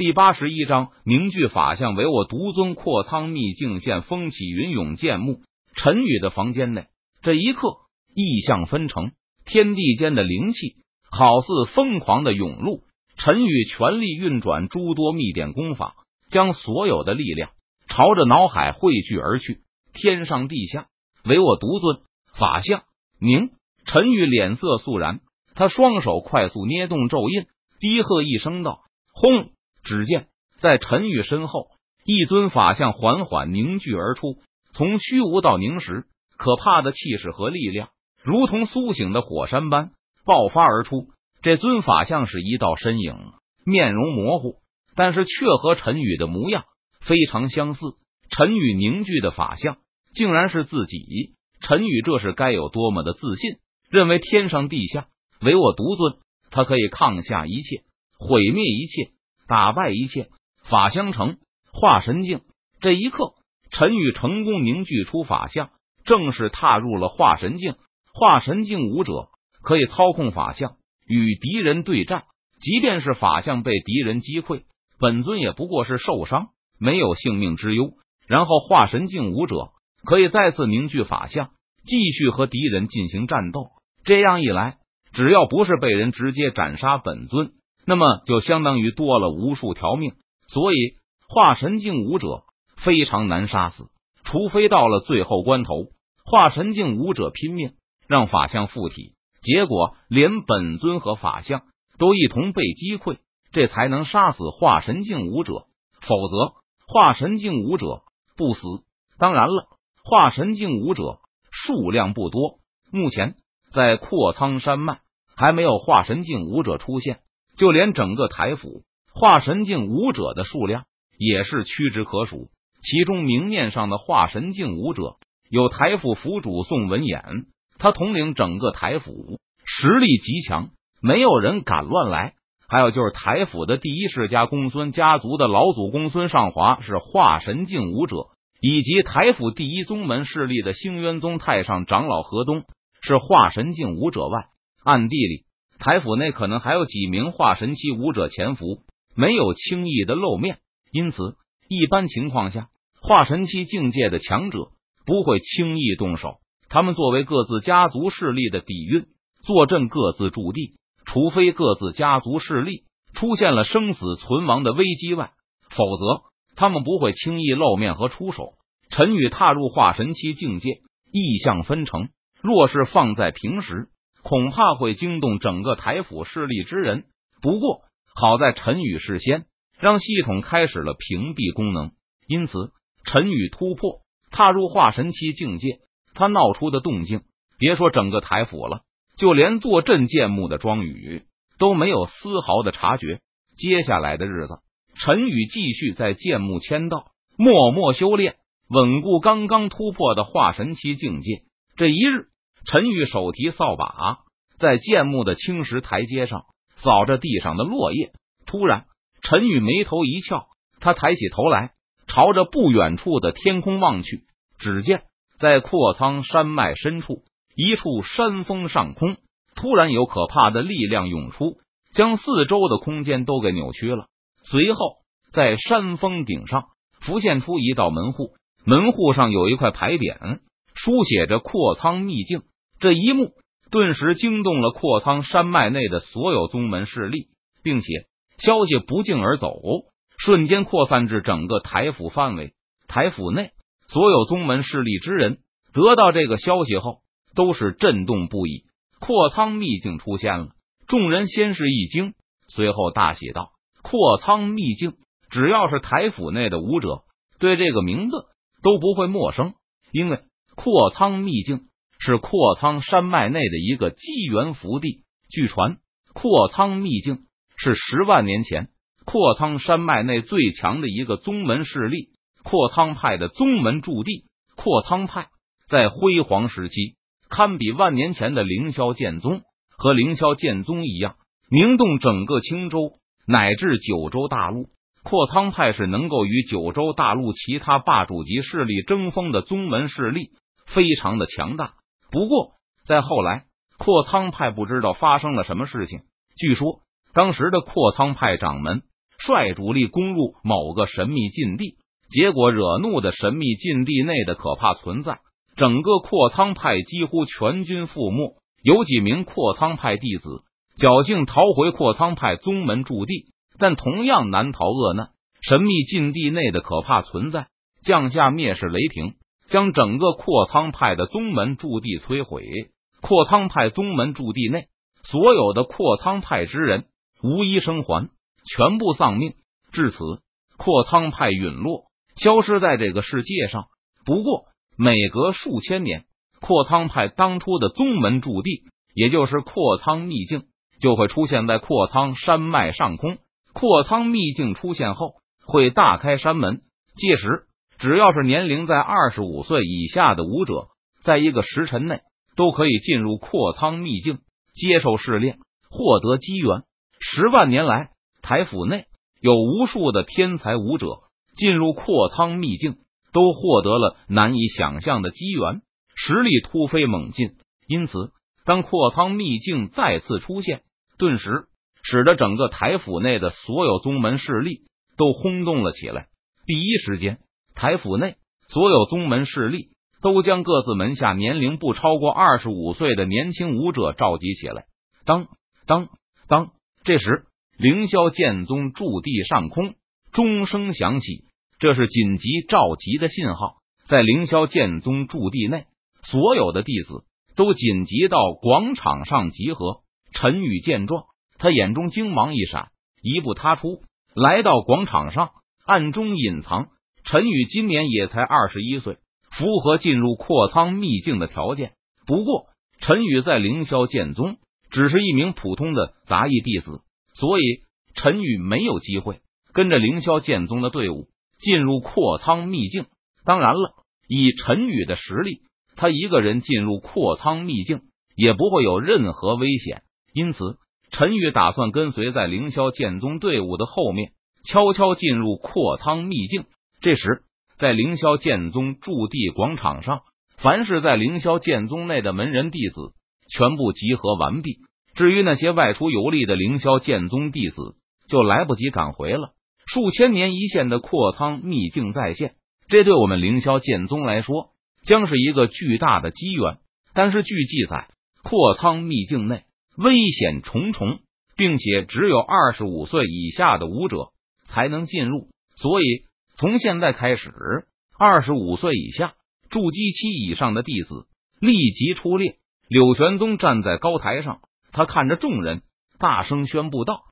第八十一章凝聚法相，唯我独尊。阔苍秘境现，风起云涌，剑幕。陈宇的房间内，这一刻异象纷呈，天地间的灵气好似疯狂的涌入。陈宇全力运转诸多秘典功法，将所有的力量朝着脑海汇聚而去。天上地下，唯我独尊。法相凝，陈宇脸色肃然，他双手快速捏动咒印，低喝一声道：“轰！”只见在陈宇身后，一尊法相缓缓凝聚而出，从虚无到凝实，可怕的气势和力量如同苏醒的火山般爆发而出。这尊法像是一道身影，面容模糊，但是却和陈宇的模样非常相似。陈宇凝聚的法像竟然是自己，陈宇这是该有多么的自信？认为天上地下唯我独尊，他可以抗下一切，毁灭一切。打败一切，法相成化神境。这一刻，陈宇成功凝聚出法相，正式踏入了化神境。化神境武者可以操控法相与敌人对战，即便是法相被敌人击溃，本尊也不过是受伤，没有性命之忧。然后，化神境武者可以再次凝聚法相，继续和敌人进行战斗。这样一来，只要不是被人直接斩杀本尊。那么就相当于多了无数条命，所以化神境武者非常难杀死，除非到了最后关头，化神境武者拼命让法相附体，结果连本尊和法相都一同被击溃，这才能杀死化神境武者。否则，化神境武者不死。当然了，化神境武者数量不多，目前在阔苍山脉还没有化神境武者出现。就连整个台府化神境武者的数量也是屈指可数，其中明面上的化神境武者有台府府主宋文衍，他统领整个台府，实力极强，没有人敢乱来。还有就是台府的第一世家公孙家族的老祖公孙尚华是化神境武者，以及台府第一宗门势力的兴渊宗太上长老何东是化神境武者外，暗地里。台府内可能还有几名化神期武者潜伏，没有轻易的露面。因此，一般情况下，化神期境界的强者不会轻易动手。他们作为各自家族势力的底蕴，坐镇各自驻地，除非各自家族势力出现了生死存亡的危机外，否则他们不会轻易露面和出手。陈宇踏入化神期境界，意象分成。若是放在平时，恐怕会惊动整个台府势力之人。不过好在陈宇事先让系统开始了屏蔽功能，因此陈宇突破踏入化神期境界，他闹出的动静，别说整个台府了，就连坐镇剑墓的庄宇都没有丝毫的察觉。接下来的日子，陈宇继续在剑墓签到，默默修炼，稳固刚刚突破的化神期境界。这一日。陈宇手提扫把，在剑木的青石台阶上扫着地上的落叶。突然，陈宇眉头一翘，他抬起头来，朝着不远处的天空望去。只见在阔苍山脉深处，一处山峰上空，突然有可怕的力量涌出，将四周的空间都给扭曲了。随后，在山峰顶上浮现出一道门户，门户上有一块牌匾，书写着“阔苍秘境”。这一幕顿时惊动了阔苍山脉内的所有宗门势力，并且消息不胫而走，瞬间扩散至整个台府范围。台府内所有宗门势力之人得到这个消息后，都是震动不已。阔苍秘境出现了，众人先是一惊，随后大喜道：“阔苍秘境，只要是台府内的武者，对这个名字都不会陌生，因为阔苍秘境。”是阔苍山脉内的一个机缘福地。据传，阔苍秘境是十万年前阔苍山脉内最强的一个宗门势力——阔苍派的宗门驻地。阔苍派在辉煌时期，堪比万年前的凌霄剑宗。和凌霄剑宗一样，名动整个青州乃至九州大陆。阔苍派是能够与九州大陆其他霸主级势力争锋的宗门势力，非常的强大。不过，在后来，阔苍派不知道发生了什么事情。据说，当时的阔苍派掌门率主力攻入某个神秘禁地，结果惹怒的神秘禁地内的可怕存在，整个阔苍派几乎全军覆没。有几名阔苍派弟子侥幸逃回阔苍派宗门驻地，但同样难逃厄难。神秘禁地内的可怕存在降下灭世雷霆，将整个阔苍派的宗门驻地摧毁。阔苍派宗门驻地内所有的阔苍派之人无一生还，全部丧命。至此，阔苍派陨落，消失在这个世界上。不过，每隔数千年，阔苍派当初的宗门驻地，也就是阔苍秘境，就会出现在阔苍山脉上空。阔苍秘境出现后。会大开山门，届时只要是年龄在二十五岁以下的武者，在一个时辰内都可以进入阔仓秘境接受试炼，获得机缘。十万年来，台府内有无数的天才武者进入阔仓秘境，都获得了难以想象的机缘，实力突飞猛进。因此，当阔仓秘境再次出现，顿时使得整个台府内的所有宗门势力。都轰动了起来。第一时间，台府内所有宗门势力都将各自门下年龄不超过二十五岁的年轻武者召集起来。当当当！这时，凌霄剑宗驻地上空钟声响起，这是紧急召集的信号。在凌霄剑宗驻地内，所有的弟子都紧急到广场上集合。陈宇见状，他眼中精芒一闪，一步踏出。来到广场上，暗中隐藏。陈宇今年也才二十一岁，符合进入阔仓秘境的条件。不过，陈宇在凌霄剑宗只是一名普通的杂役弟子，所以陈宇没有机会跟着凌霄剑宗的队伍进入阔仓秘境。当然了，以陈宇的实力，他一个人进入阔仓秘境也不会有任何危险。因此。陈宇打算跟随在凌霄剑宗队伍的后面，悄悄进入阔仓秘境。这时，在凌霄剑宗驻地广场上，凡是在凌霄剑宗内的门人弟子全部集合完毕。至于那些外出游历的凌霄剑宗弟子，就来不及赶回了。数千年一现的阔仓秘境再现，这对我们凌霄剑宗来说将是一个巨大的机缘。但是，据记载，阔仓秘境内。危险重重，并且只有二十五岁以下的武者才能进入，所以从现在开始，二十五岁以下筑基期以上的弟子立即出列。柳玄宗站在高台上，他看着众人，大声宣布道：“